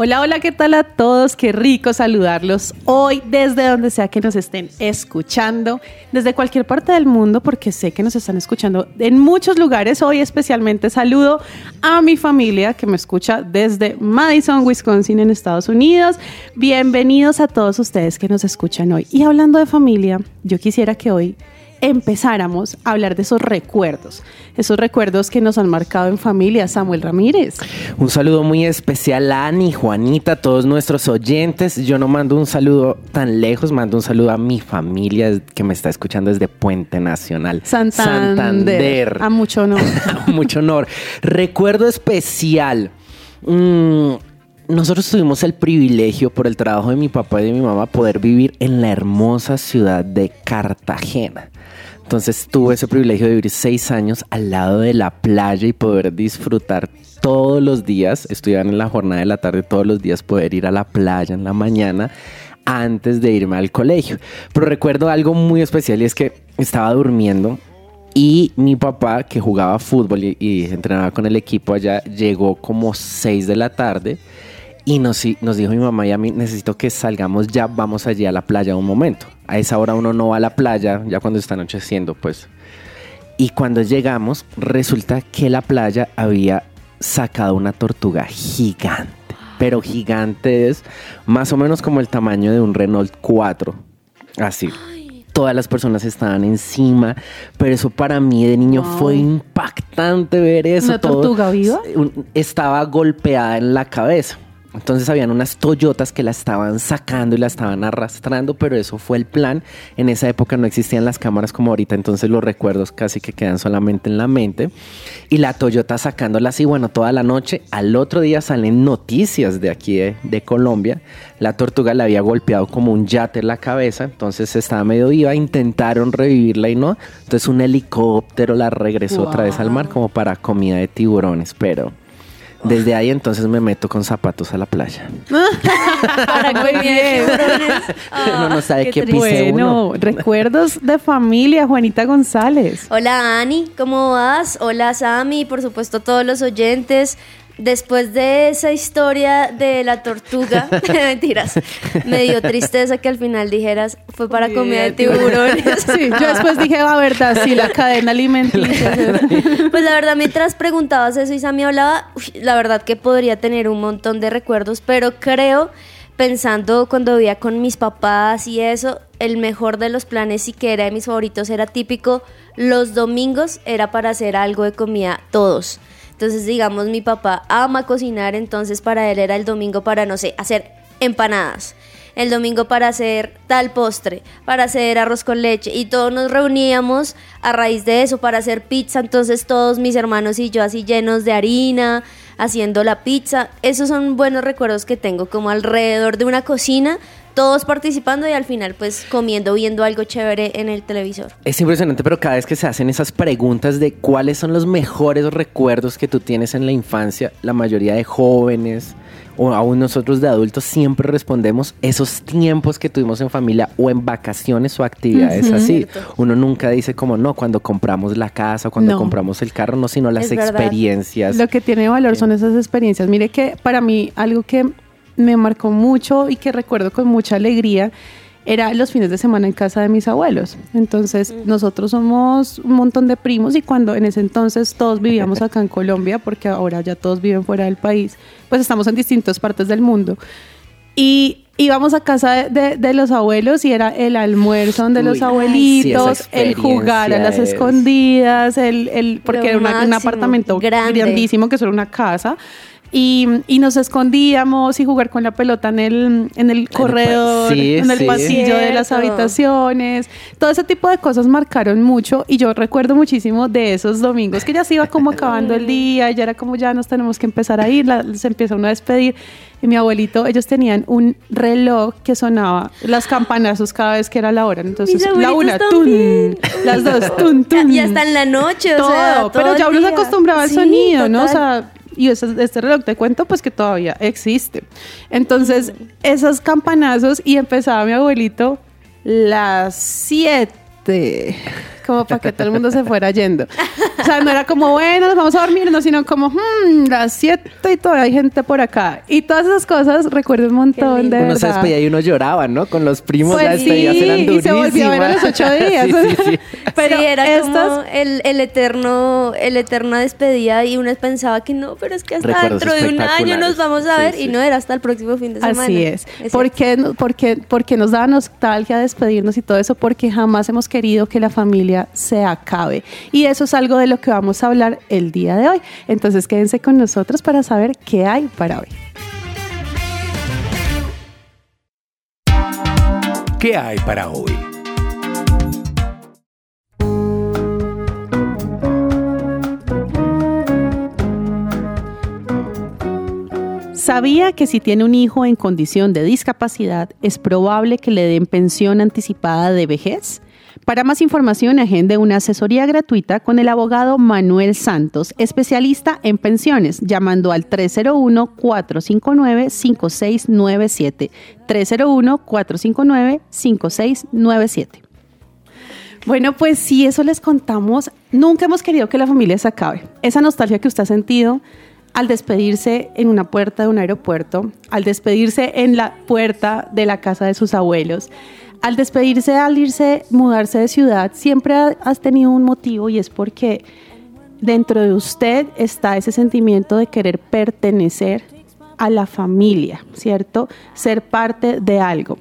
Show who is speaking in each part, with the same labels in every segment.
Speaker 1: Hola, hola, ¿qué tal a todos? Qué rico saludarlos hoy desde donde sea que nos estén escuchando, desde cualquier parte del mundo, porque sé que nos están escuchando en muchos lugares. Hoy especialmente saludo a mi familia que me escucha desde Madison, Wisconsin, en Estados Unidos. Bienvenidos a todos ustedes que nos escuchan hoy. Y hablando de familia, yo quisiera que hoy empezáramos a hablar de esos recuerdos, esos recuerdos que nos han marcado en familia. Samuel Ramírez.
Speaker 2: Un saludo muy especial a Ani, Juanita, a todos nuestros oyentes. Yo no mando un saludo tan lejos, mando un saludo a mi familia que me está escuchando desde Puente Nacional.
Speaker 1: Santander. A mucho honor.
Speaker 2: mucho honor. Recuerdo especial. Mm, nosotros tuvimos el privilegio por el trabajo de mi papá y de mi mamá poder vivir en la hermosa ciudad de Cartagena. Entonces tuve ese privilegio de vivir seis años al lado de la playa y poder disfrutar todos los días, estudiar en la jornada de la tarde todos los días, poder ir a la playa en la mañana antes de irme al colegio. Pero recuerdo algo muy especial y es que estaba durmiendo y mi papá, que jugaba fútbol y, entrenaba con el equipo allá, llegó como 6 de la tarde y nos, nos dijo mi mamá y a mí, necesito que salgamos ya, vamos allí a la playa un momento. A esa hora uno no va a la playa, ya cuando está anocheciendo, pues. Y cuando llegamos, resulta que la playa había sacado una tortuga gigante. Pero gigante es más o menos como el tamaño de un Renault 4. Así todas las personas estaban encima, pero eso para mí de niño
Speaker 1: Wow.
Speaker 2: fue impactante ver eso.
Speaker 1: ¿Una tortuga viva?
Speaker 2: Estaba golpeada en la cabeza. Entonces habían unas Toyotas que la estaban sacando y la estaban arrastrando, pero eso fue el plan. En esa época no existían las cámaras como ahorita, entonces los recuerdos casi que quedan solamente en la mente. Y la Toyota sacándola así, bueno, toda la noche. Al otro día salen noticias de aquí de, de Colombia. La tortuga le había golpeado como un yate en la cabeza, entonces estaba medio viva. Intentaron revivirla y no. Entonces un helicóptero la regresó otra vez al mar como para comida de tiburones, pero... Desde ahí entonces me meto con zapatos a la playa.
Speaker 3: Para de
Speaker 1: bien.
Speaker 2: Uno no sabe qué pise
Speaker 1: Bueno,
Speaker 2: uno.
Speaker 1: recuerdos de familia, Juanita González.
Speaker 3: Hola Ani, ¿cómo vas? Hola Sammy, por supuesto todos los oyentes. Después de esa historia de la tortuga, mentiras, me dio tristeza que al final dijeras fue para comida de tiburones.
Speaker 1: Sí, yo después dije la verdad, sí, la cadena alimenticia.
Speaker 3: Pues la verdad, mientras preguntabas eso y Sammy hablaba, uy, la verdad que podría tener un montón de recuerdos, pero creo, pensando cuando vivía con mis papás y eso, el mejor de los planes y que era de mis favoritos era típico, los domingos era para hacer algo de comida todos. Entonces, digamos, mi papá ama cocinar, entonces para él era el domingo para, no sé, hacer empanadas el domingo para hacer tal postre, para hacer arroz con leche y todos nos reuníamos a raíz de eso para hacer pizza, entonces todos mis hermanos y yo así llenos de harina, haciendo la pizza. Esos son buenos recuerdos que tengo como alrededor de una cocina, todos participando y al final pues comiendo, viendo algo chévere en el televisor.
Speaker 2: Es impresionante, pero cada vez que se hacen esas preguntas de cuáles son los mejores recuerdos que tú tienes en la infancia, la mayoría de jóvenes o aún nosotros de adultos siempre respondemos esos tiempos que tuvimos en familia o en vacaciones o actividades así. Uno nunca dice como no, cuando compramos la casa o cuando
Speaker 1: No.
Speaker 2: compramos el carro, no, sino las
Speaker 3: Es verdad.
Speaker 2: experiencias.
Speaker 1: Lo que tiene valor son esas experiencias. Mire que para mí algo que me marcó mucho y que recuerdo con mucha alegría era los fines de semana en casa de mis abuelos. Entonces, nosotros somos un montón de primos y cuando en ese entonces todos vivíamos acá en Colombia, porque ahora ya todos viven fuera del país, pues estamos en distintas partes del mundo. Y íbamos a casa de, de- de los abuelos y era el almuerzo de los
Speaker 2: Uy,
Speaker 1: abuelitos,
Speaker 2: sí, esa
Speaker 1: el jugar a las
Speaker 2: es-
Speaker 1: escondidas, el, el porque
Speaker 3: Lo
Speaker 1: era una- un apartamento
Speaker 3: grande.
Speaker 1: grandísimo que era una casa Y, y nos escondíamos y jugar con la pelota en el, en el corredor,
Speaker 2: sí,
Speaker 1: en el
Speaker 2: sí.
Speaker 1: pasillo de las habitaciones. Todo ese tipo de cosas marcaron mucho y yo recuerdo muchísimo de esos domingos que ya se iba como acabando el día, ya era como ya nos tenemos que empezar a ir, la- se empieza uno a despedir. Y mi abuelito, ellos tenían un reloj que sonaba las campanazos cada vez que era la hora. Entonces, la una, tun, las dos, tun, tun.
Speaker 3: Y hasta en la noche, o sea, todo
Speaker 1: pero ya uno se acostumbraba al
Speaker 3: Sí,
Speaker 1: sonido, ¿no? O sea, y ese- este reloj te cuento pues que todavía existe. Entonces, esos campanazos y empezaba mi abuelito las siete. Como para que todo el mundo se fuera yendo. O sea, no era como, bueno, nos vamos a dormir, no, sino como, hmm, las siete y todavía hay gente por acá. Y todas esas cosas recuerdo un montón de
Speaker 2: Uno se
Speaker 1: verdad.
Speaker 2: despedía y uno lloraba, ¿no? Con los primos
Speaker 1: Pues
Speaker 2: las despedidas
Speaker 1: sí,
Speaker 2: eran
Speaker 1: y
Speaker 2: durísimas.
Speaker 1: se volvió a ver a los ocho días.
Speaker 2: sí, sí, sí.
Speaker 1: Pero
Speaker 3: sí, era
Speaker 1: estas-
Speaker 3: como el, el eterno, el eterna despedida y uno pensaba que no, pero es que hasta
Speaker 2: Recuerdos
Speaker 3: dentro de un año nos vamos a ver
Speaker 2: sí.
Speaker 3: y no era hasta el próximo fin de semana.
Speaker 1: Así es.
Speaker 3: cierto.
Speaker 1: ¿Por qué, no- por qué- por qué nos da nostalgia despedirnos y todo eso? Porque jamás hemos querido que la familia se acabe. Y eso es algo de lo que vamos a hablar el día de hoy. Entonces quédense con nosotros para saber qué hay para hoy.
Speaker 4: ¿Qué hay para hoy?
Speaker 1: ¿Sabía que si tiene un hijo en condición de discapacidad es probable que le den pensión anticipada de vejez? Para más información, agende una asesoría gratuita con el abogado Manuel Santos, especialista en pensiones, llamando al 301-459-5697. 301-459-5697. Bueno, pues si eso les contamos, nunca hemos querido que la familia se acabe. Esa nostalgia que usted ha sentido al despedirse en una puerta de un aeropuerto, al despedirse en la puerta de la casa de sus abuelos, al despedirse al irse, mudarse de ciudad, siempre ha- has tenido un motivo y es porque dentro de usted está ese sentimiento de querer pertenecer a la familia, ¿cierto? Ser parte de algo.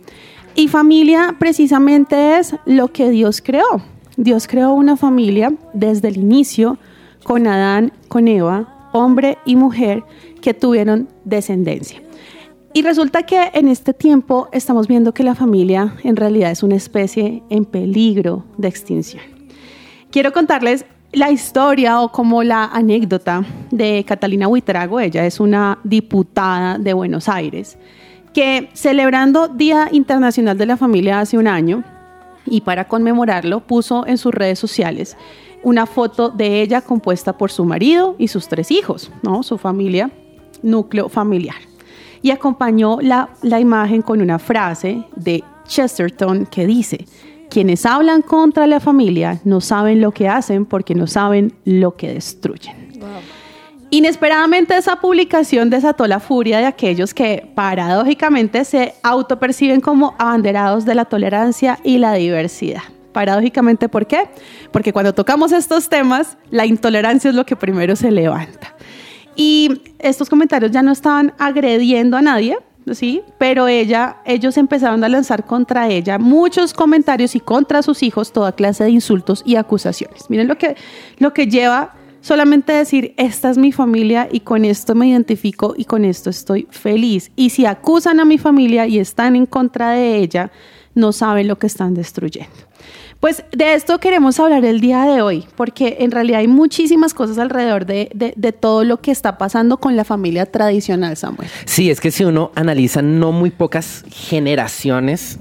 Speaker 1: Y familia precisamente es lo que Dios creó. Dios creó una familia desde el inicio con Adán, con Eva, hombre y mujer que tuvieron descendencia. Y resulta que en este tiempo estamos viendo que la familia en realidad es una especie en peligro de extinción. Quiero contarles la historia o como la anécdota de Catalina Huitrago. Ella es una diputada de Buenos Aires que celebrando Día Internacional de la Familia hace un año y para conmemorarlo puso en sus redes sociales una foto de ella compuesta por su marido y sus tres hijos, ¿no? Su familia, núcleo familiar. Y acompañó la, la imagen con una frase de Chesterton que dice, quienes hablan contra la familia no saben lo que hacen porque no saben lo que destruyen. Inesperadamente esa publicación desató la furia de aquellos que paradójicamente se autoperciben como abanderados de la tolerancia y la diversidad. Paradójicamente, ¿por qué? Porque cuando tocamos estos temas, la intolerancia es lo que primero se levanta. Y estos comentarios ya no estaban agrediendo a nadie, ¿sí? Pero ella, ellos empezaron a lanzar contra ella muchos comentarios y contra sus hijos toda clase de insultos y acusaciones. Miren lo que, lo que lleva solamente decir, esta es mi familia y con esto me identifico y con esto estoy feliz. Y si acusan a mi familia y están en contra de ella, no saben lo que están destruyendo. Pues de esto queremos hablar el día de hoy, porque en realidad hay muchísimas cosas alrededor de, de- de todo lo que está pasando con la familia tradicional, Samuel.
Speaker 2: Sí, es que si uno analiza no muy pocas generaciones,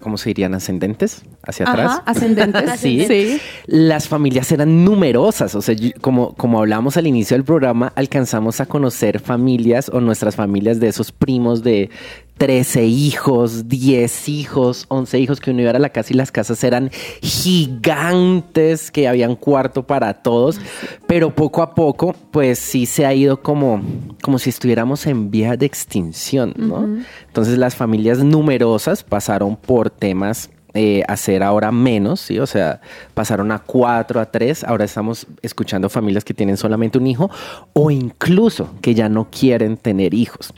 Speaker 2: ¿cómo se dirían? Ascendentes hacia atrás.
Speaker 1: Ajá, ascendentes.
Speaker 2: Sí.
Speaker 1: sí.
Speaker 2: Las familias eran numerosas, o sea, como, como hablamos al inicio del programa, alcanzamos a conocer familias o nuestras familias de esos primos de 13 hijos, 10 hijos, 11 hijos que uno iba a la casa y las casas eran gigantes, que habían cuarto para todos, pero poco a poco, pues sí se ha ido como, como si estuviéramos en vía de extinción, ¿no? Entonces las familias numerosas pasaron por temas eh, hacer ahora menos, ¿sí? O sea, pasaron a cuatro, a tres, ahora estamos escuchando familias que tienen solamente un hijo o incluso que ya no quieren tener hijos.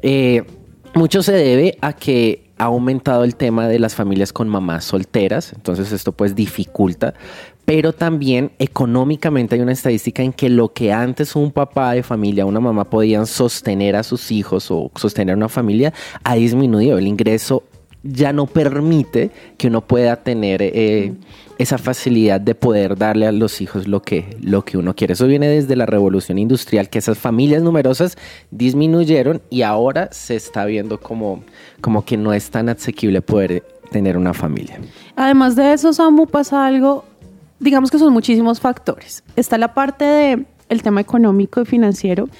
Speaker 2: Eh, mucho se debe a que ha aumentado el tema de las familias con mamás solteras, entonces esto pues dificulta, pero también económicamente hay una estadística en que lo que antes un papá de familia, una mamá podían sostener a sus hijos o sostener una familia, ha disminuido. El ingreso ya no permite que uno pueda tener eh, esa facilidad de poder darle a los hijos lo que, lo que uno quiere. Eso viene desde la revolución industrial, que esas familias numerosas disminuyeron y ahora se está viendo como, como que no es tan asequible poder tener una familia.
Speaker 1: Además de eso, Samu, pasa algo, digamos que son muchísimos factores. Está la parte de el tema económico y financiero.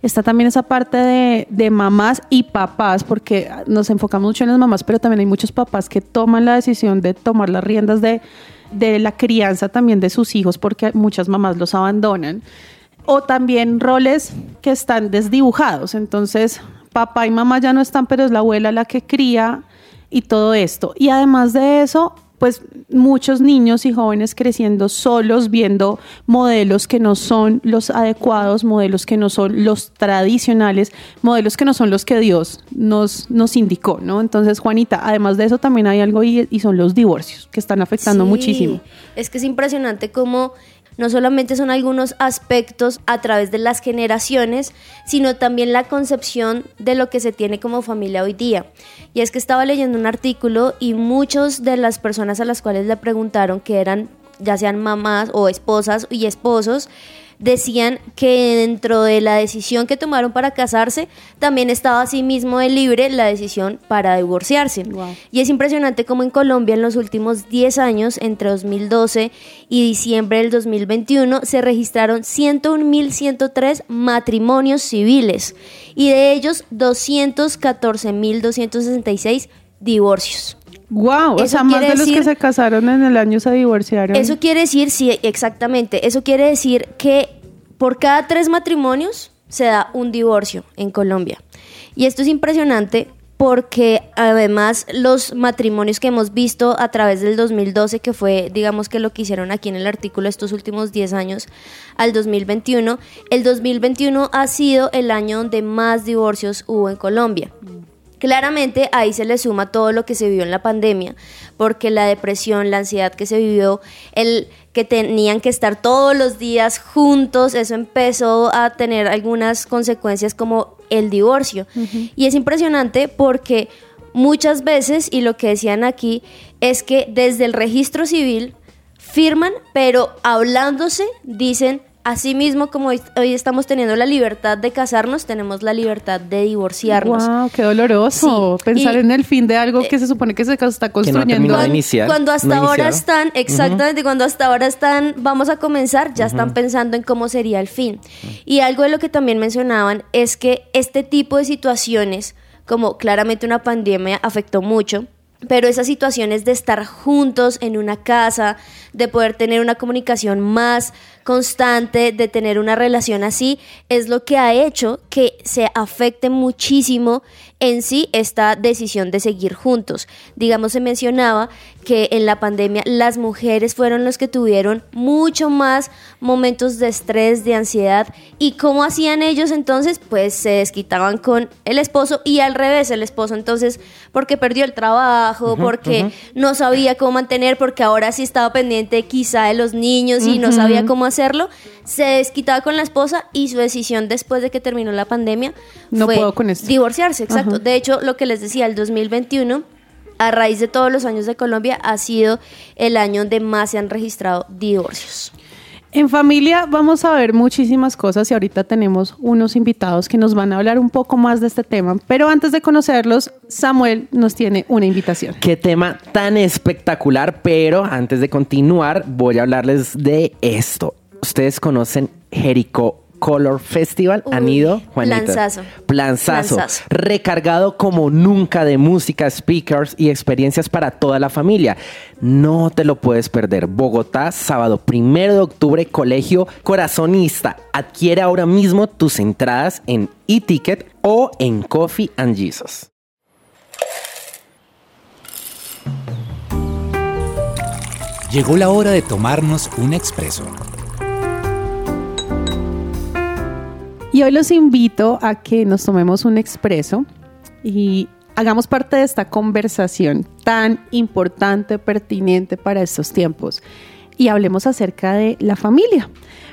Speaker 1: Está también esa parte de, de mamás y papás, porque nos enfocamos mucho en las mamás, pero también hay muchos papás que toman la decisión de tomar las riendas de, de la crianza también de sus hijos, porque muchas mamás los abandonan. O también roles que están desdibujados. Entonces, papá y mamá ya no están, pero es la abuela la que cría y todo esto. Y además de eso, pues muchos niños y jóvenes creciendo solos, viendo modelos que no son los adecuados, modelos que no son los tradicionales, modelos que no son los que Dios nos, nos indicó, ¿no? Entonces, Juanita, además de eso también hay algo y, y son los divorcios, que están afectando
Speaker 3: Sí,
Speaker 1: muchísimo.
Speaker 3: Es que es impresionante cómo no solamente son algunos aspectos a través de las generaciones, sino también la concepción de lo que se tiene como familia hoy día. Y es que estaba leyendo un artículo y muchos de las personas a las cuales le preguntaron que eran ya sean mamás o esposas y esposos, decían que dentro de la decisión que tomaron para casarse, también estaba asimismo de libre la decisión para divorciarse.
Speaker 1: Wow.
Speaker 3: Y es impresionante como en Colombia en los últimos 10 años, entre 2012 y diciembre del 2021, se registraron 101.103 matrimonios civiles y de ellos 214.266 divorcios.
Speaker 1: Wow, o
Speaker 3: Eso
Speaker 1: sea, más de los que
Speaker 3: decir-
Speaker 1: se casaron en el año se divorciaron.
Speaker 3: Eso quiere decir, sí, exactamente, eso quiere decir que por cada tres matrimonios se da un divorcio en Colombia. Y esto es impresionante porque además los matrimonios que hemos visto a través del 2012, que fue, digamos que lo que hicieron aquí en el artículo estos últimos 10 años, al 2021, el 2021 ha sido el año donde más divorcios hubo en Colombia. Claramente ahí se le suma todo lo que se vivió en la pandemia, porque la depresión, la ansiedad que se vivió, el que tenían que estar todos los días juntos, eso empezó a tener algunas consecuencias como el divorcio. Y es impresionante porque muchas veces, y lo que decían aquí, es que desde el registro civil firman, pero hablándose dicen, así mismo como hoy hoy estamos teniendo la libertad de casarnos, tenemos la libertad de divorciarnos.
Speaker 1: Wow, qué doloroso.
Speaker 3: Sí,
Speaker 1: Pensar
Speaker 3: y-
Speaker 1: en el fin de algo que se supone que se está construyendo.
Speaker 2: de
Speaker 3: Cuando,
Speaker 2: iniciar,
Speaker 3: cuando hasta
Speaker 2: no
Speaker 3: ahora están, exactamente, cuando hasta ahora están, vamos a comenzar, ya están pensando en cómo sería el fin. Y algo de lo que también mencionaban es que este tipo de situaciones, como claramente una pandemia afectó mucho, pero esas situaciones de estar juntos en una casa, de poder tener una comunicación más constante, de tener una relación así, es lo que ha hecho que se afecte muchísimo en sí esta decisión de seguir juntos. Digamos, se mencionaba que en la pandemia las mujeres fueron los que tuvieron mucho más momentos de estrés, de ansiedad. ¿Y cómo hacían ellos entonces? Pues se desquitaban con el esposo y al revés, el esposo entonces porque perdió el trabajo, porque no sabía cómo mantener, porque ahora sí estaba pendiente quizá de los niños y no sabía cómo hacerlo, se desquitaba con la esposa y su decisión después de que terminó la pandemia
Speaker 1: No
Speaker 3: fue
Speaker 1: puedo con esto.
Speaker 3: divorciarse, exacto. De hecho, lo que les decía, el 2021, a raíz de todos los años de Colombia, ha sido el año donde más se han registrado divorcios.
Speaker 1: En familia vamos a ver muchísimas cosas y ahorita tenemos unos invitados que nos van a hablar un poco más de este tema. Pero antes de conocerlos, Samuel nos tiene una invitación.
Speaker 2: Qué tema tan espectacular, pero antes de continuar voy a hablarles de esto. Ustedes conocen Jericho Color Festival, ¿han
Speaker 3: Uy,
Speaker 2: ido? Juanita?
Speaker 3: planzazo.
Speaker 2: Planzazo.
Speaker 3: Planzazo.
Speaker 2: Recargado como nunca de música, speakers y experiencias para toda la familia. No te lo puedes perder. Bogotá, sábado primero de octubre, Colegio Corazonista. Adquiere ahora mismo tus entradas en e-ticket o en Coffee and Jesus.
Speaker 4: Llegó la hora de tomarnos un expreso.
Speaker 1: Y hoy los invito a que nos tomemos un expreso y hagamos parte de esta conversación tan importante, pertinente para estos tiempos y hablemos acerca de la familia.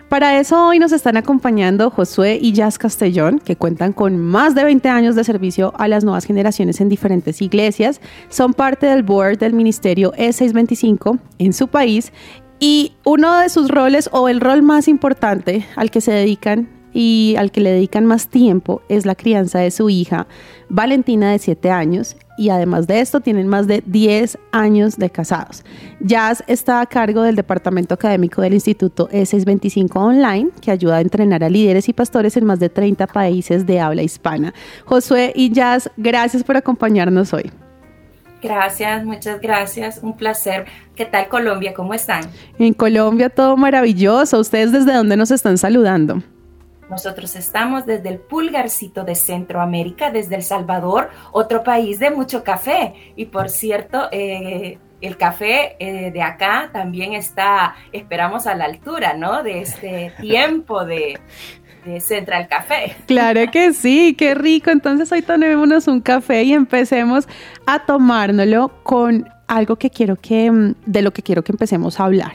Speaker 1: Para eso hoy nos están acompañando Josué y Jazz Castellón, que cuentan con más de 20 años de servicio a las nuevas generaciones en diferentes iglesias. Son parte del board del ministerio E625 en su país y uno de sus roles o el rol más importante al que se dedican y al que le dedican más tiempo es la crianza de su hija Valentina de 7 años y además de esto tienen más de 10 años de casados. Jazz está a cargo del departamento académico del Instituto E625 Online que ayuda a entrenar a líderes y pastores en más de 30 países de habla hispana. Josué y Jazz, gracias por acompañarnos hoy.
Speaker 5: Gracias, muchas gracias. Un placer. ¿Qué tal Colombia? ¿Cómo están?
Speaker 1: En Colombia todo maravilloso. ¿Ustedes desde dónde nos están saludando?
Speaker 5: Nosotros estamos desde el pulgarcito de Centroamérica, desde El Salvador, otro país de mucho café. Y por cierto, eh, el café eh, de acá también está, esperamos, a la altura, ¿no? De este tiempo de, Central Café.
Speaker 1: Claro que sí, qué rico. Entonces hoy tomémonos un café y empecemos a tomárnoslo con algo que quiero que, mm, de lo que quiero que empecemos a hablar.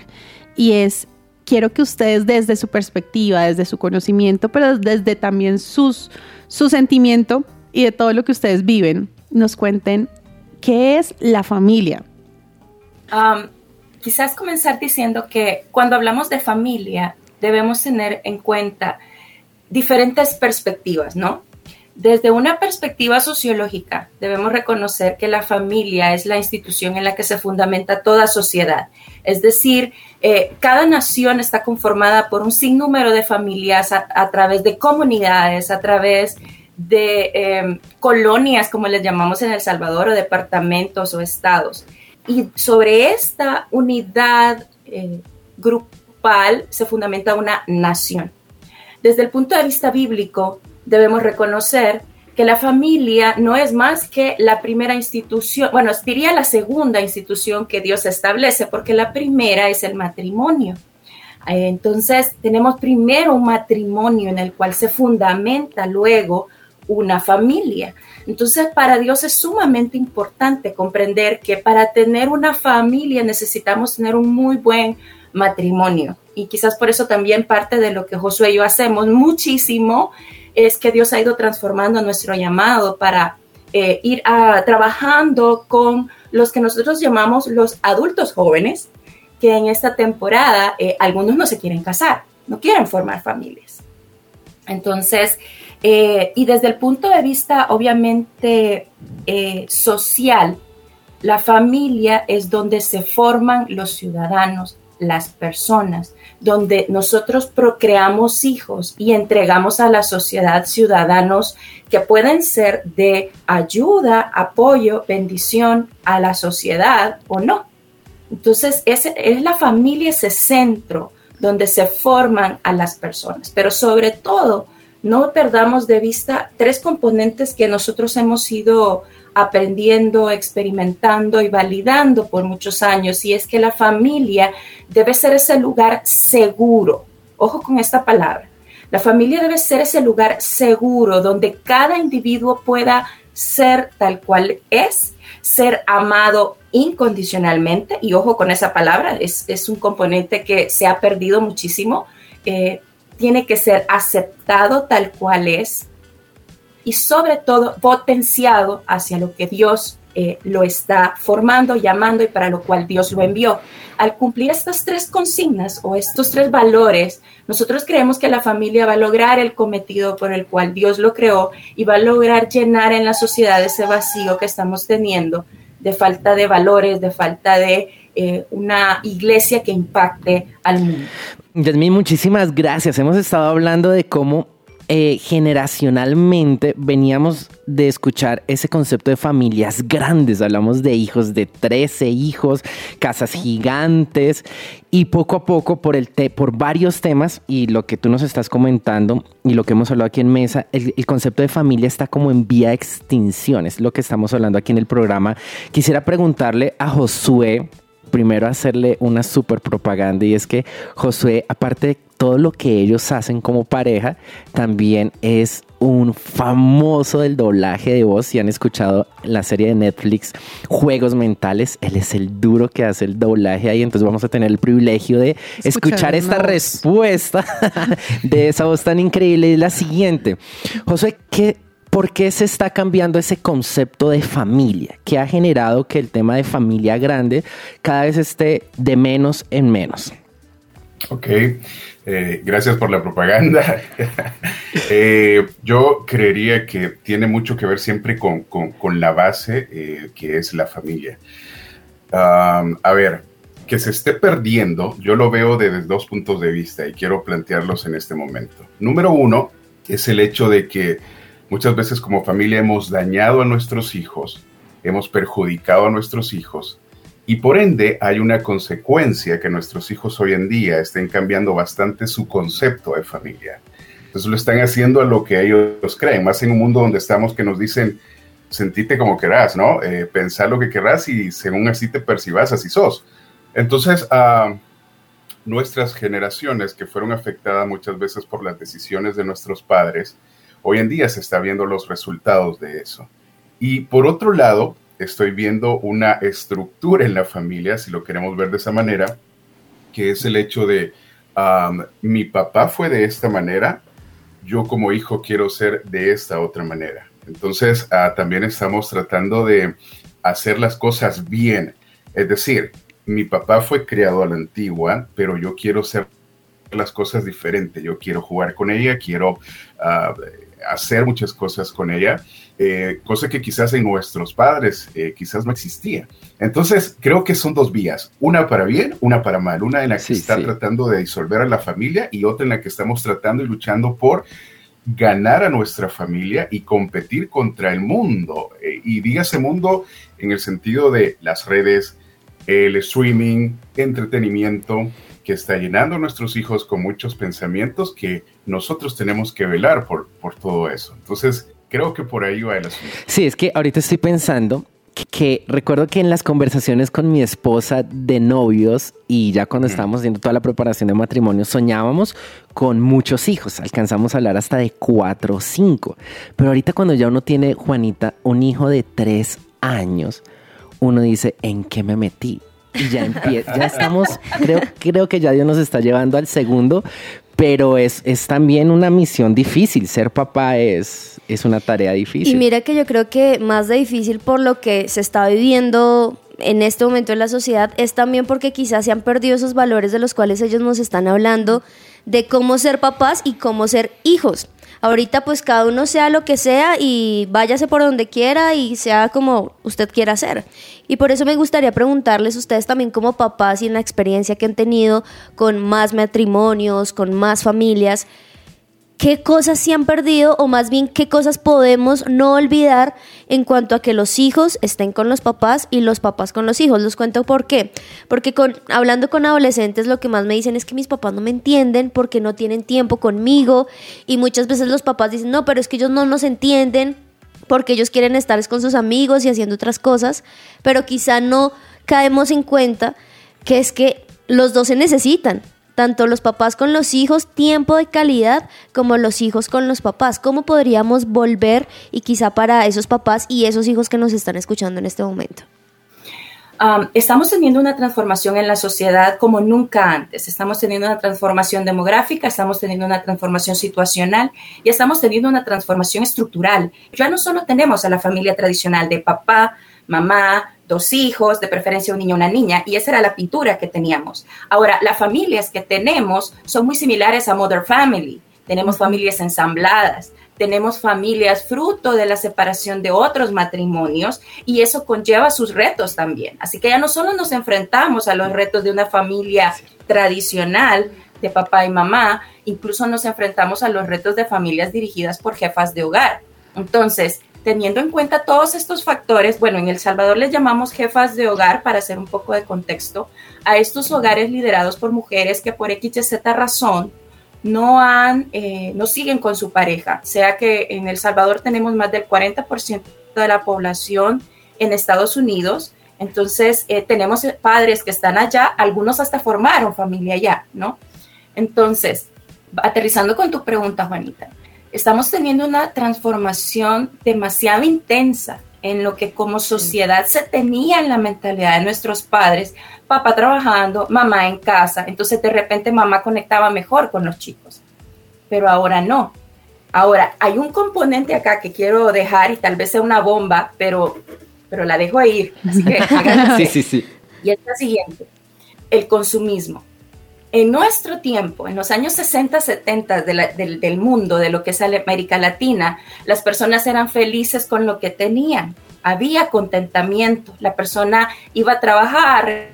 Speaker 1: Y es quiero que ustedes desde su perspectiva, desde su conocimiento, pero desde también sus, su sentimiento y de todo lo que ustedes viven, nos cuenten qué es la familia.
Speaker 5: quizás comenzar diciendo que cuando hablamos de familia debemos tener en cuenta diferentes perspectivas, ¿no? Desde una perspectiva sociológica, debemos reconocer que la familia es la institución en la que se fundamenta toda sociedad. Es decir, eh, cada nación está conformada por un sinnúmero de familias a, través de comunidades, a través de em, colonias, como les llamamos en El Salvador, o departamentos o estados. Y sobre esta unidad eh, grupal se fundamenta una nación. Desde el punto de vista bíblico, debemos reconocer que la familia no es más que la primera institución, bueno, diría la segunda institución que Dios establece, porque la primera es el matrimonio. Eh, entonces, tenemos primero un matrimonio en el cual se fundamenta luego una familia. Entonces, para Dios es sumamente importante comprender que para tener una familia necesitamos tener un muy buen matrimonio. Y quizás por eso también parte de lo que Josué y yo hacemos muchísimo es que Dios ha ido transformando nuestro llamado para eh, ir trabajando con los que nosotros llamamos los adultos jóvenes, que en esta temporada eh, algunos no se quieren casar, no quieren formar familias. Entonces, eh, y desde el punto de vista obviamente social, la familia es donde se forman los ciudadanos, las personas, donde nosotros procreamos hijos y entregamos a la sociedad ciudadanos que pueden ser de ayuda, apoyo, bendición a la sociedad o no. Entonces, es, es la familia ese centro donde se forman a las personas, pero sobre todo, no perdamos de vista tres componentes que nosotros hemos ido aprendiendo, experimentando y validando por muchos años, y es que la familia debe ser ese lugar seguro. Ojo con esta palabra. La familia debe ser ese lugar seguro donde cada individuo pueda ser tal cual es, ser amado incondicionalmente, y ojo con esa palabra, es, un componente que se ha perdido muchísimo, eh, tiene que ser aceptado tal cual es, y sobre todo potenciado hacia lo que Dios eh, lo está formando, llamando y para lo cual Dios lo envió. Al cumplir estas tres consignas o estos tres valores, nosotros creemos que la familia va a lograr el cometido por el cual Dios lo creó y va a lograr llenar en la sociedad ese vacío que estamos teniendo de falta de valores, de falta de eh, una iglesia que impacte al mundo.
Speaker 2: Yasmin, muchísimas gracias. Hemos estado hablando de cómo eh, generacionalmente veníamos de escuchar ese concepto de familias grandes. Hablamos de hijos de 13 hijos, casas gigantes y poco a poco por, el por varios temas y lo que tú nos estás comentando y lo que hemos hablado aquí en mesa, el, concepto de familia está como en vía de extinción. Es lo que estamos hablando aquí en el programa. Quisiera preguntarle a Josué primero hacerle una super propaganda y es que Josué, aparte de todo lo que ellos hacen como pareja, también es un famoso del doblaje de voz. Si han escuchado la serie de Netflix Juegos Mentales, él es el duro que hace el doblaje ahí. Entonces vamos a tener el privilegio de escuchar, esta respuesta de esa voz tan increíble. Y la siguiente, Josué, ¿qué ¿Por qué se está cambiando ese concepto de familia que ha generado que el tema de familia grande cada vez esté de menos en menos?
Speaker 6: Ok, eh, gracias por la propaganda. Eh, yo creería que tiene mucho que ver siempre con, la base eh, que es la familia. a ver, que se esté perdiendo, yo lo veo desde dos puntos de vista y quiero plantearlos en este momento. Número uno es el hecho de que muchas veces como familia hemos dañado a nuestros hijos, hemos perjudicado a nuestros hijos y por ende hay una consecuencia que nuestros hijos hoy en día estén cambiando bastante su concepto de familia. Entonces lo están haciendo a lo que ellos creen, más en un mundo donde estamos que nos dicen, sentite como querás, ¿no? Eh, pensar lo que querrás y según así te percibas, así sos. Entonces, uh, nuestras generaciones que fueron afectadas muchas veces por las decisiones de nuestros padres, hoy en día se está viendo los resultados de eso. Y por otro lado, estoy viendo una estructura en la familia, si lo queremos ver de esa manera, que es el hecho de mi papá fue de esta manera, yo como hijo quiero ser de esta otra manera. Entonces ah, también estamos tratando de hacer las cosas bien. Es decir, mi papá fue criado a la antigua, pero yo quiero ser las cosas diferentes. Yo quiero jugar con ella, quiero ah, hacer muchas cosas con ella eh, cosa que quizás en nuestros padres eh, quizás no existía. Entonces, creo que son dos vías, una para bien, una para mal, una en la que está tratando de disolver a la familia y otra en la que estamos tratando y luchando por ganar a nuestra familia y competir contra el mundo. Eh, y dígase mundo en el sentido de las redes, el streaming, entretenimiento, que está llenando a nuestros hijos con muchos pensamientos que nosotros tenemos que velar por, por todo eso. Entonces, Creo que por ahí va el asunto.
Speaker 2: Sí, es que ahorita estoy pensando que, recuerdo que en las conversaciones con mi esposa de novios y ya cuando estábamos haciendo toda la preparación de matrimonio soñábamos con muchos hijos, alcanzamos a hablar hasta de cuatro o cinco, pero ahorita cuando ya uno tiene, Juanita, un hijo de tres años, uno dice, ¿en qué me metí? Y ya empieza, ya estamos, creo, creo que ya Dios nos está llevando al segundo, pero es, es también una misión difícil, ser papá es es una tarea difícil.
Speaker 3: Y mira que yo creo que más de difícil por lo que se está viviendo en este momento en la sociedad es también porque quizás se han perdido esos valores de los cuales ellos nos están hablando de cómo ser papás y cómo ser hijos. Ahorita pues cada uno sea lo que sea y váyase por donde quiera y sea como usted quiera hacer. Y por eso me gustaría preguntarles ustedes también como papás y en la experiencia que han tenido con más matrimonios, con más familias, qué cosas se han perdido o más bien qué cosas podemos no olvidar en cuanto a que los hijos estén con los papás y los papás con los hijos. Los cuento por qué. Porque con, hablando con adolescentes lo que más me dicen es que mis papás no me entienden porque no tienen tiempo conmigo y muchas veces los papás dicen, no, pero es que ellos no nos entienden porque ellos quieren estar con sus amigos y haciendo otras cosas, pero quizá no caemos en cuenta que es que los dos se necesitan tanto los papás con los hijos, tiempo de calidad, como los hijos con los papás. ¿Cómo podríamos volver y quizá para esos papás y esos hijos que nos están escuchando en este momento?
Speaker 5: estamos teniendo una transformación en la sociedad como nunca antes. Estamos teniendo una transformación demográfica, estamos teniendo una transformación situacional y estamos teniendo una transformación estructural. Ya no solo tenemos a la familia tradicional de papá, mamá, dos hijos, de preferencia un niño una niña, y esa era la pintura que teníamos. Ahora, las familias que tenemos son muy similares a Mother Family. Tenemos familias ensambladas, tenemos familias fruto de la separación de otros matrimonios y eso conlleva sus retos también. Así que ya no solo nos enfrentamos a los retos de una familia tradicional de papá y mamá, incluso nos enfrentamos a los retos de familias dirigidas por jefas de hogar. Entonces, teniendo en cuenta todos estos factores, bueno, en El Salvador les llamamos jefas de hogar para hacer un poco de contexto, a estos hogares liderados por mujeres que por X y Z razón no han, eh, no siguen con su pareja, sea que en El Salvador tenemos más del 40% de la población en Estados Unidos, Entonces, eh, tenemos padres que están allá, algunos hasta formaron familia allá, ¿no? Entonces, aterrizando con tu pregunta, Juanita, estamos teniendo una transformación demasiado intensa en lo que como sociedad se tenía en la mentalidad de nuestros padres, papá trabajando, mamá en casa, entonces de repente mamá conectaba mejor con los chicos, pero ahora no. Ahora, hay un componente acá que quiero dejar y tal vez sea una bomba, pero, pero la dejo ir, así que
Speaker 2: Sí, sí, sí.
Speaker 5: Y es la siguiente, el consumismo. En nuestro tiempo, en los años 60, 70 de la- del, del mundo, de lo que es América Latina, las personas eran felices con lo que tenían. Había contentamiento. La persona iba a trabajar,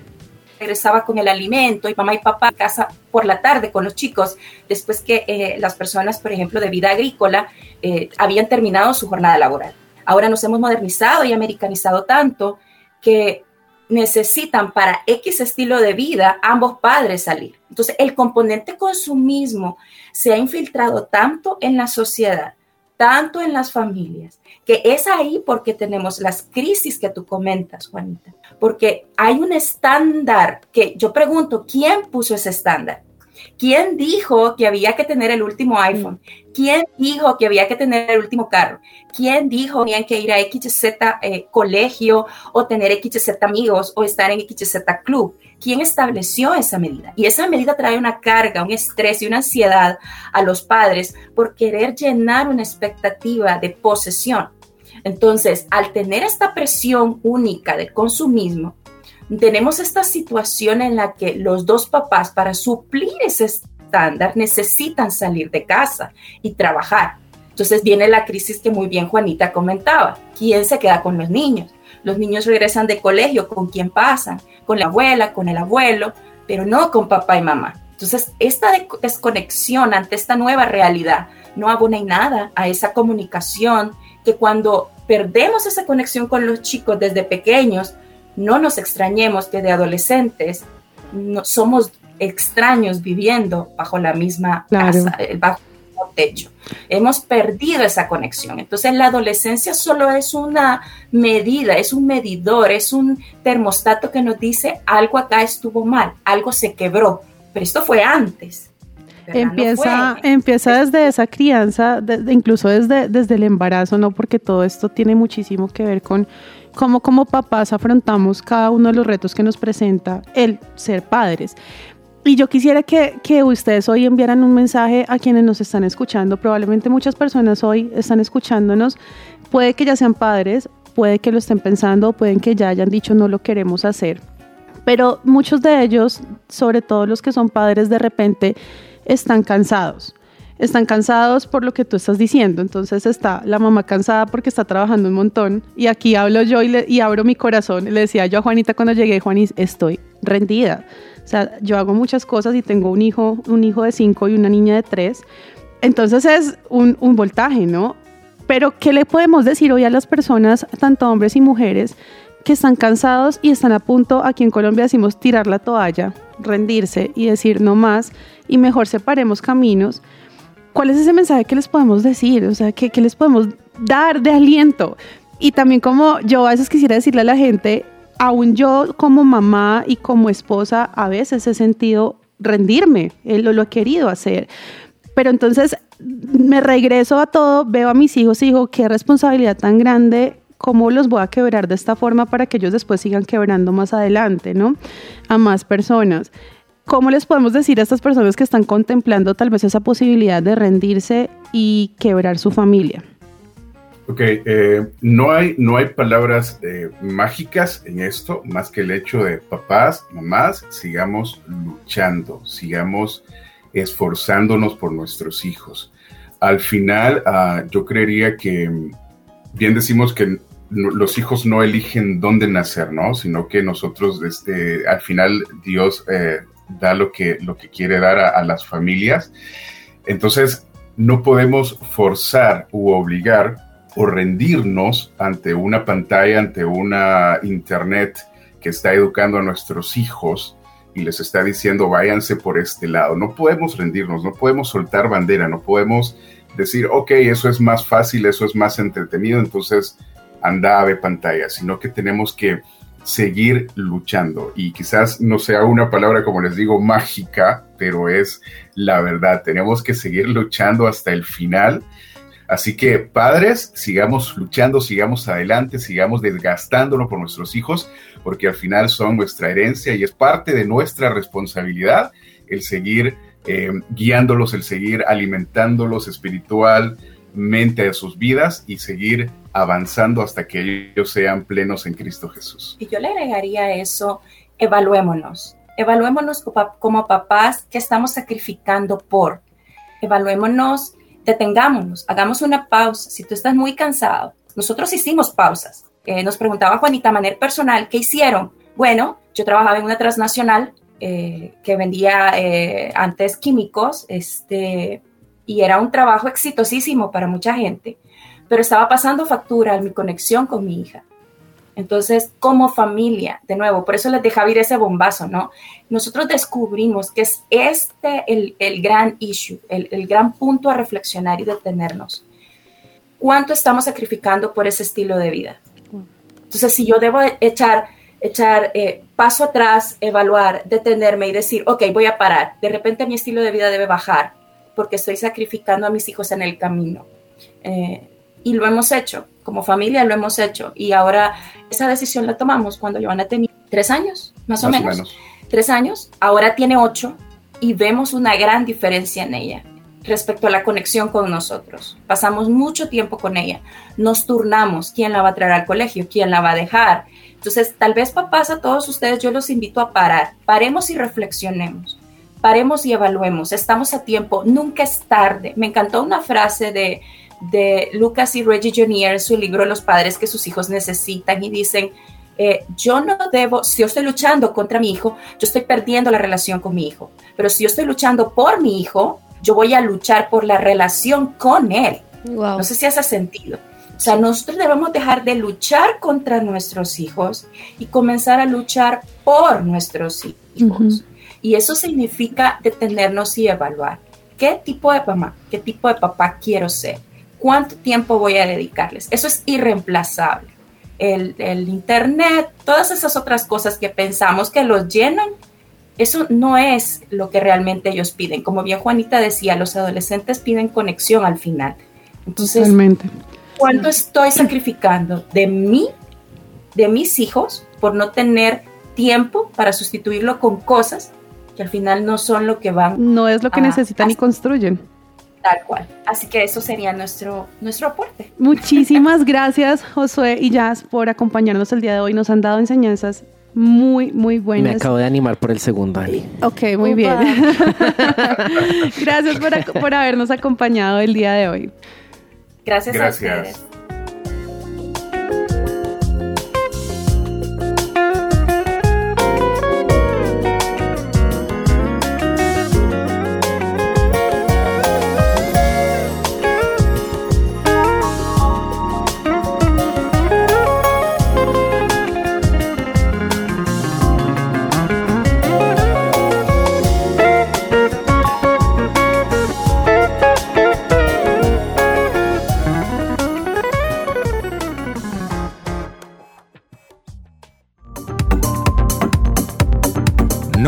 Speaker 5: regresaba con el alimento y mamá y papá a casa por la tarde con los chicos, después que eh, las personas, por ejemplo, de vida agrícola, eh, habían terminado su jornada laboral. Ahora nos hemos modernizado y americanizado tanto que necesitan para X estilo de vida ambos padres salir. Entonces, el componente consumismo se ha infiltrado tanto en la sociedad, tanto en las familias, que es ahí porque tenemos las crisis que tú comentas, Juanita, porque hay un estándar que yo pregunto, ¿quién puso ese estándar? ¿Quién dijo que había que tener el último iPhone? ¿Quién dijo que había que tener el último carro? ¿Quién dijo que tenían que ir a XZ eh, colegio o tener XZ amigos o estar en XZ club? ¿Quién estableció esa medida? Y esa medida trae una carga, un estrés y una ansiedad a los padres por querer llenar una expectativa de posesión. Entonces, al tener esta presión única del consumismo, tenemos esta situación en la que los dos papás, para suplir ese estándar, necesitan salir de casa y trabajar. Entonces viene la crisis que muy bien Juanita comentaba. ¿Quién se queda con los niños? Los niños regresan de colegio, ¿con quién pasan? Con la abuela, con el abuelo, pero no con papá y mamá. Entonces, esta desconexión ante esta nueva realidad no abona en nada a esa comunicación que cuando perdemos esa conexión con los chicos desde pequeños, no nos extrañemos que de adolescentes no, somos extraños viviendo bajo la misma
Speaker 1: Claro.
Speaker 5: casa, eh, bajo el mismo techo. Hemos perdido esa conexión. Entonces la adolescencia solo es una medida, es un medidor, es un termostato que nos dice algo acá estuvo mal, algo se quebró, pero esto fue antes. ¿verdad? No
Speaker 1: Empieza,
Speaker 5: fue-
Speaker 1: empieza desde esa crianza, incluso desde, desde el embarazo, ¿no? Porque todo esto tiene muchísimo que ver con cómo como papás afrontamos cada uno de los retos que nos presenta el ser padres. Y yo quisiera que, que ustedes hoy enviaran un mensaje a quienes nos están escuchando. Probablemente muchas personas hoy están escuchándonos. Puede que ya sean padres, puede que lo estén pensando, pueden que ya hayan dicho no lo queremos hacer. Pero muchos de ellos, sobre todo los que son padres, de repente están cansados. Están cansados por lo que tú estás diciendo. Entonces está la mamá cansada porque está trabajando un montón. Y aquí hablo yo y, le- y abro mi corazón. Le decía yo a Juanita cuando llegué, Juanis, estoy rendida. O sea, yo hago muchas cosas y tengo un hijo, un hijo de cinco y una niña de tres. Entonces es un, voltaje, ¿no? Pero ¿qué le podemos decir hoy a las personas, tanto hombres y mujeres, que están cansados y están a punto, aquí en Colombia decimos tirar la toalla, rendirse y decir no más y mejor separemos caminos? ¿Cuál es ese mensaje que les podemos decir? O sea, ¿qué, qué les podemos dar de aliento? Y también como yo a veces quisiera decirle a la gente, aún yo como mamá y como esposa a veces he sentido rendirme, eh, lo, lo he querido hacer. Pero entonces me regreso a todo, veo a mis hijos y digo, qué responsabilidad tan grande, cómo los voy a quebrar de esta forma para que ellos después sigan quebrando más adelante, ¿no? A más personas. ¿Cómo les podemos decir a estas personas que están contemplando tal vez esa posibilidad de rendirse y quebrar su familia?
Speaker 6: Ok, eh, no, hay, no hay palabras eh, mágicas en esto, más que el hecho de papás, mamás, sigamos luchando, sigamos esforzándonos por nuestros hijos. Al final, ah, yo creería que, bien decimos que los hijos no eligen dónde nacer, ¿no? Sino que nosotros, este, al final, Dios eh, da lo que, lo que quiere dar a, las familias. Entonces, no podemos forzar u obligar o rendirnos ante una pantalla, ante una internet que está educando a nuestros hijos y les está diciendo váyanse por este lado. No podemos rendirnos, no podemos soltar bandera, no podemos decir, ok, eso es más fácil, eso es más entretenido, entonces anda a ver pantalla, sino que tenemos que seguir luchando. Y quizás no sea una palabra, como les digo, mágica, pero es la verdad. Tenemos que seguir luchando hasta el final. Así que padres, sigamos luchando, sigamos adelante, sigamos desgastándolo por nuestros hijos, porque al final son nuestra herencia y es parte de nuestra responsabilidad el seguir eh, guiándolos, el seguir alimentándolos espiritualmente a sus vidas y seguir avanzando hasta que ellos sean plenos en Cristo Jesús.
Speaker 5: Y yo le agregaría eso, evaluémonos, evaluémonos como papás que estamos sacrificando por, evaluémonos, detengámonos, hagamos una pausa. Si tú estás muy cansado, nosotros hicimos pausas. Eh, nos preguntaba Juanita, a manera personal, ¿qué hicieron? Bueno, yo trabajaba en una transnacional eh, que vendía eh, antes químicos, este, y era un trabajo exitosísimo para mucha gente pero estaba pasando factura en mi conexión con mi hija. Entonces, como familia, de nuevo, por eso les dejaba ir ese bombazo, ¿no? Nosotros descubrimos que es este el, el gran issue, el, el, gran punto a reflexionar y detenernos. ¿Cuánto estamos sacrificando por ese estilo de vida? Entonces, si yo debo echar, echar eh, paso atrás, evaluar, detenerme y decir, ok, voy a parar, de repente mi estilo de vida debe bajar porque estoy sacrificando a mis hijos en el camino. Eh, y lo hemos hecho, como familia lo hemos hecho. Y ahora esa decisión la tomamos cuando Joana tenía tres años, más, o, menos. Tres años, ahora tiene ocho y vemos una gran diferencia en ella respecto a la conexión con nosotros. Pasamos mucho tiempo con ella, nos turnamos, quién la va a traer al colegio, quién la va a dejar. Entonces, tal vez papás, a todos ustedes, yo los invito a parar, paremos y reflexionemos, paremos y evaluemos, estamos a tiempo, nunca es tarde. Me encantó una frase de, de Lucas y Reggie Jonier en su libro Los padres que sus hijos necesitan y dicen, eh, yo no debo, si yo estoy luchando contra mi hijo, yo estoy perdiendo la relación con mi hijo, pero si yo estoy luchando por mi hijo, yo voy a luchar por la relación con él. No sé si hace sentido. O sea, nosotros debemos dejar de luchar contra nuestros hijos y comenzar a luchar por nuestros hijos. Y eso significa detenernos y evaluar qué tipo de mamá, qué tipo de papá quiero ser cuánto tiempo voy a dedicarles. Eso es irreemplazable. El, Internet, todas esas otras cosas que pensamos que los llenan, eso no es lo que realmente ellos piden. Como bien Juanita decía, los adolescentes piden conexión al final. Entonces, ¿cuánto estoy sacrificando de mí, de mis hijos, por no tener tiempo para sustituirlo con cosas que al final no son lo que van.
Speaker 1: No es lo que necesitan y construyen.
Speaker 5: Tal cual. Así que eso sería nuestro, nuestro aporte.
Speaker 1: Muchísimas gracias, Josué y Jazz, por acompañarnos el día de hoy. Nos han dado enseñanzas muy, muy buenas.
Speaker 2: Me acabo de animar por el segundo año.
Speaker 1: Ok, muy bien. gracias por, por, habernos acompañado el día de hoy.
Speaker 5: Gracias, gracias. a ustedes.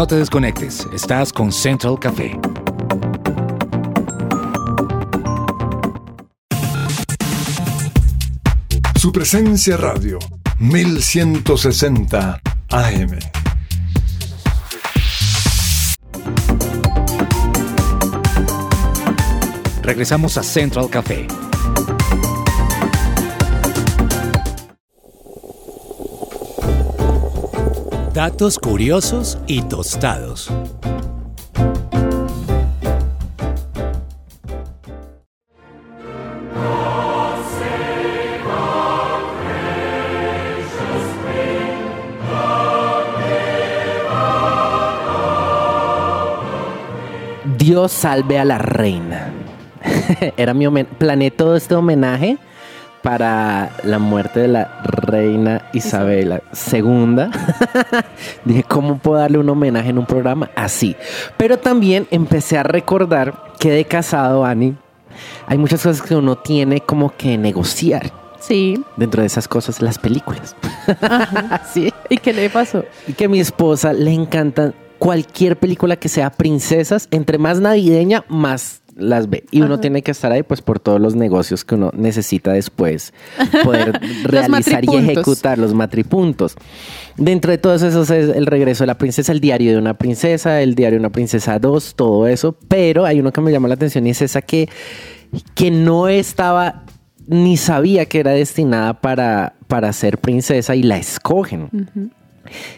Speaker 4: No te desconectes, estás con Central Café.
Speaker 7: Su presencia radio, 1160 AM.
Speaker 4: Regresamos a Central Café. Datos curiosos y tostados.
Speaker 2: Dios salve a la reina. Era mi planeé todo este homenaje para la muerte de la reina Isabela II. Dije, ¿cómo puedo darle un homenaje en un programa así? Pero también empecé a recordar que de casado, Ani, hay muchas cosas que uno tiene como que negociar.
Speaker 1: Sí.
Speaker 2: Dentro de esas cosas, las películas. sí.
Speaker 1: ¿Y qué le pasó?
Speaker 2: Y que a mi esposa le encantan cualquier película que sea princesas, entre más navideña, más las ve. Y uno
Speaker 1: Ajá.
Speaker 2: tiene que estar ahí pues por todos los negocios que uno necesita después poder realizar y ejecutar los matripuntos. Dentro de todos esos es el regreso de la princesa, el diario de una princesa, el diario de una princesa 2, todo eso. Pero hay uno que me llama la atención y es esa que, que no estaba ni sabía que era destinada para, para ser princesa y la escogen.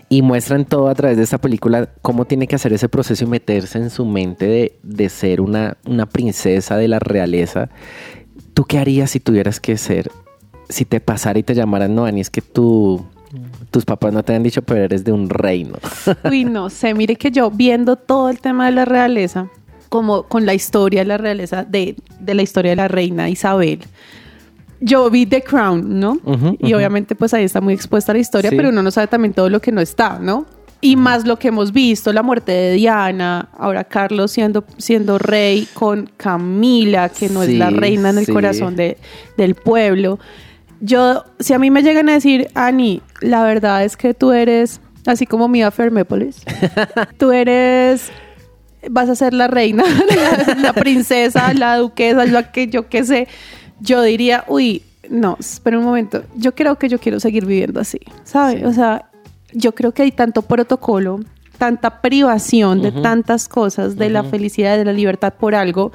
Speaker 2: Y muestran todo a través de esta película cómo tiene que hacer ese proceso y meterse en su mente de, de ser una, una princesa de la realeza. ¿Tú qué harías si tuvieras que ser, si te pasara y te llamaran, no, Ani, es que tú, tus papás no te han dicho, pero eres de un reino?
Speaker 1: Uy, no sé, mire que yo viendo todo el tema de la realeza, como con la historia de la realeza, de, de la historia de la reina Isabel, yo vi The Crown, ¿no? Y obviamente pues ahí está muy expuesta la historia,
Speaker 2: Sí.
Speaker 1: pero uno no sabe también todo lo que no está, ¿no? Y más lo que hemos visto, la muerte de Diana, ahora Carlos siendo, siendo rey con Camila, que no es la reina en el
Speaker 2: sí.
Speaker 1: corazón de, del pueblo. Yo, si a mí me llegan a decir, Ani, la verdad es que tú eres, así como Mia Fermépolis, tú eres, vas a ser la reina, la, la princesa, la duquesa, lo que yo qué sé, yo diría, uy, no, espera un momento, yo creo que yo quiero seguir viviendo así, ¿sabes?
Speaker 2: Sí.
Speaker 1: O sea, yo creo que hay tanto protocolo, tanta privación de tantas cosas, de la felicidad, de la libertad por algo.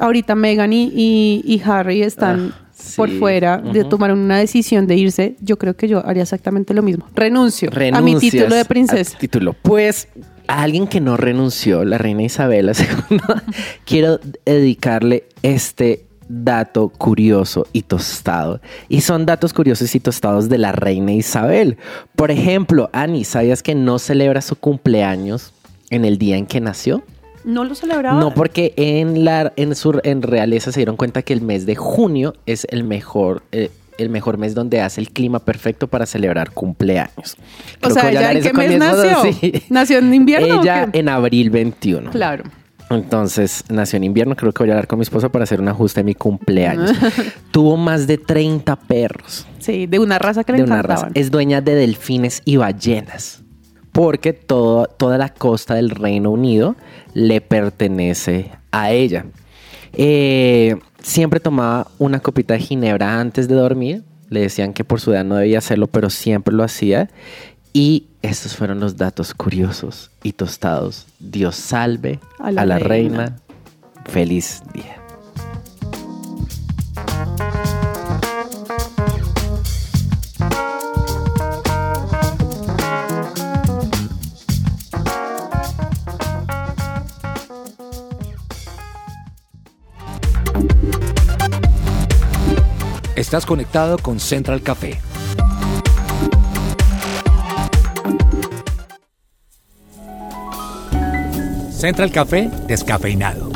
Speaker 1: Ahorita Meghan y, y- y Harry están
Speaker 2: Ah,
Speaker 1: por fuera, de tomar una decisión de irse. Yo creo que yo haría exactamente lo mismo. Renuncio a mi
Speaker 2: Renuncias
Speaker 1: título de princesa.
Speaker 2: tu título. Pues a alguien que no renunció, la reina Isabela II, quiero dedicarle este dato curioso y tostado. Y son datos curiosos y tostados de la reina Isabel. Por ejemplo, Ani, ¿sabías que no celebra su cumpleaños en el día en que nació?
Speaker 1: No lo celebraba.
Speaker 2: No, porque en la en su en realeza se dieron cuenta que el mes de junio es el mejor eh, el mejor mes donde hace el clima perfecto para celebrar cumpleaños.
Speaker 1: O sea, ¿ella en qué mes nació?
Speaker 2: sí.
Speaker 1: ¿Nació en invierno o
Speaker 2: Ella
Speaker 1: qué?
Speaker 2: en abril 21.
Speaker 1: Claro.
Speaker 2: Entonces nació en invierno, creo que voy a hablar con mi esposa para hacer un ajuste de mi cumpleaños. Tuvo más de 30 perros
Speaker 1: Sí, de una raza que le
Speaker 2: de una raza. Es dueña de delfines y ballenas. Porque todo, toda la costa del Reino Unido le pertenece a ella. Eh, siempre tomaba una copita de ginebra antes de dormir. Le decían que por su edad no debía hacerlo, pero siempre lo hacía. Y estos fueron los datos curiosos y tostados. Dios salve a la, reina.
Speaker 1: reina.
Speaker 2: Feliz día.
Speaker 4: Estás conectado con Central Café. Central Café descafeinado.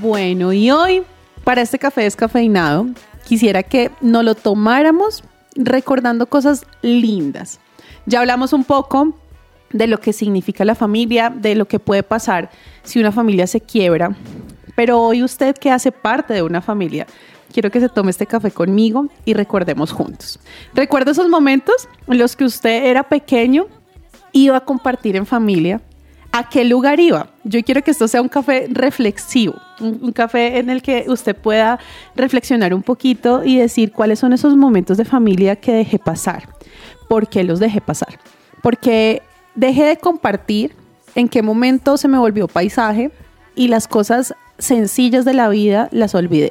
Speaker 1: Bueno, y hoy, para este café descafeinado, quisiera que nos lo tomáramos recordando cosas lindas. Ya hablamos un poco de lo que significa la familia, de lo que puede pasar si una familia se quiebra. Pero hoy usted que hace parte de una familia, quiero que se tome este café conmigo y recordemos juntos. Recuerda esos momentos en los que usted era pequeño, iba a compartir en familia. ¿A qué lugar iba? Yo quiero que esto sea un café reflexivo, un, un café en el que usted pueda reflexionar un poquito y decir cuáles son esos momentos de familia que dejé pasar. ¿Por qué los dejé pasar? Porque dejé de compartir en qué momento se me volvió paisaje y las cosas sencillas de la vida las olvidé.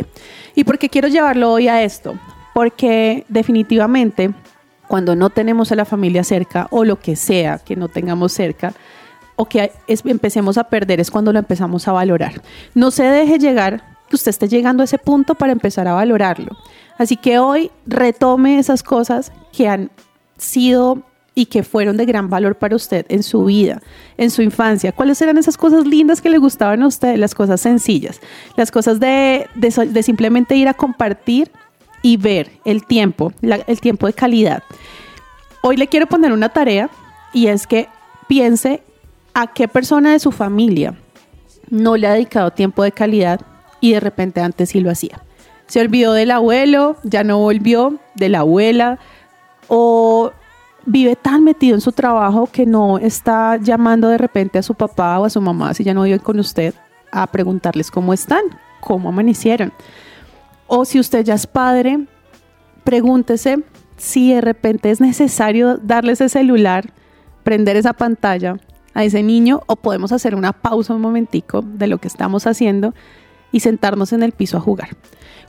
Speaker 1: ¿Y por qué quiero llevarlo hoy a esto? Porque definitivamente cuando no tenemos a la familia cerca o lo que sea que no tengamos cerca, o que es- empecemos a perder es cuando lo empezamos a valorar. No se deje llegar, que usted esté llegando a ese punto para empezar a valorarlo. Así que hoy retome esas cosas que han sido y que fueron de gran valor para usted en su vida, en su infancia. ¿Cuáles eran esas cosas lindas que le gustaban a usted? Las cosas sencillas, las cosas de, de simplemente ir a compartir y ver el tiempo, el tiempo de calidad. hoy le quiero poner una tarea y es que piense a qué persona de su familia no le ha dedicado tiempo de calidad y de repente antes sí lo hacía. Se olvidó del abuelo, ya no volvió, de la abuela, o vive tan metido en su trabajo que no está llamando de repente a su papá o a su mamá si ya no viven con usted a preguntarles cómo están, cómo amanecieron. O si usted ya es padre, pregúntese si de repente es necesario darle ese celular, prender esa pantalla a ese niño o podemos hacer una pausa un momentico de lo que estamos haciendo y sentarnos en el piso a jugar.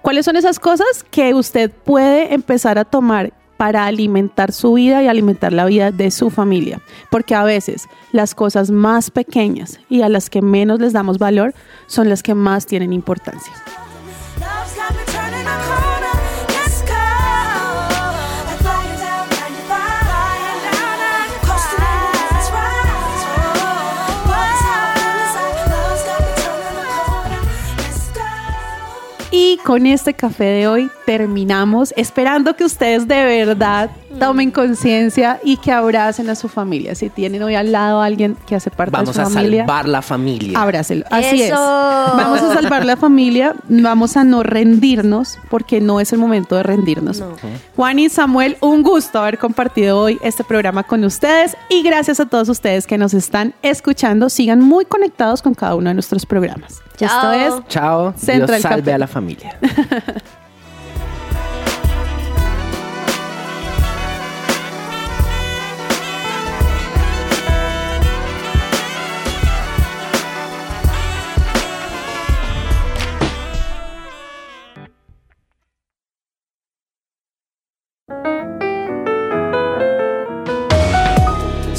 Speaker 1: ¿Cuáles son esas cosas que usted puede empezar a tomar para alimentar su vida y alimentar la vida de su familia? Porque a veces las cosas más pequeñas y a las que menos les damos valor son las que más tienen importancia. Con este café de hoy terminamos, esperando que ustedes de verdad tomen conciencia y que abracen a su familia. Si tienen hoy al lado a alguien que hace parte
Speaker 2: Vamos
Speaker 1: de
Speaker 2: a
Speaker 1: su familia,
Speaker 2: salvar la familia.
Speaker 1: abrácelo. Así es. Vamos a salvar la familia, vamos a no rendirnos porque no es el momento de rendirnos.
Speaker 3: No.
Speaker 1: Juan y Samuel, un gusto haber compartido hoy este programa con ustedes y gracias a todos ustedes que nos están escuchando. Sigan muy conectados con cada uno de nuestros programas.
Speaker 3: Chao.
Speaker 1: Esto es
Speaker 2: Chao.
Speaker 1: Central
Speaker 2: Dios salve
Speaker 1: Café.
Speaker 2: a la familia.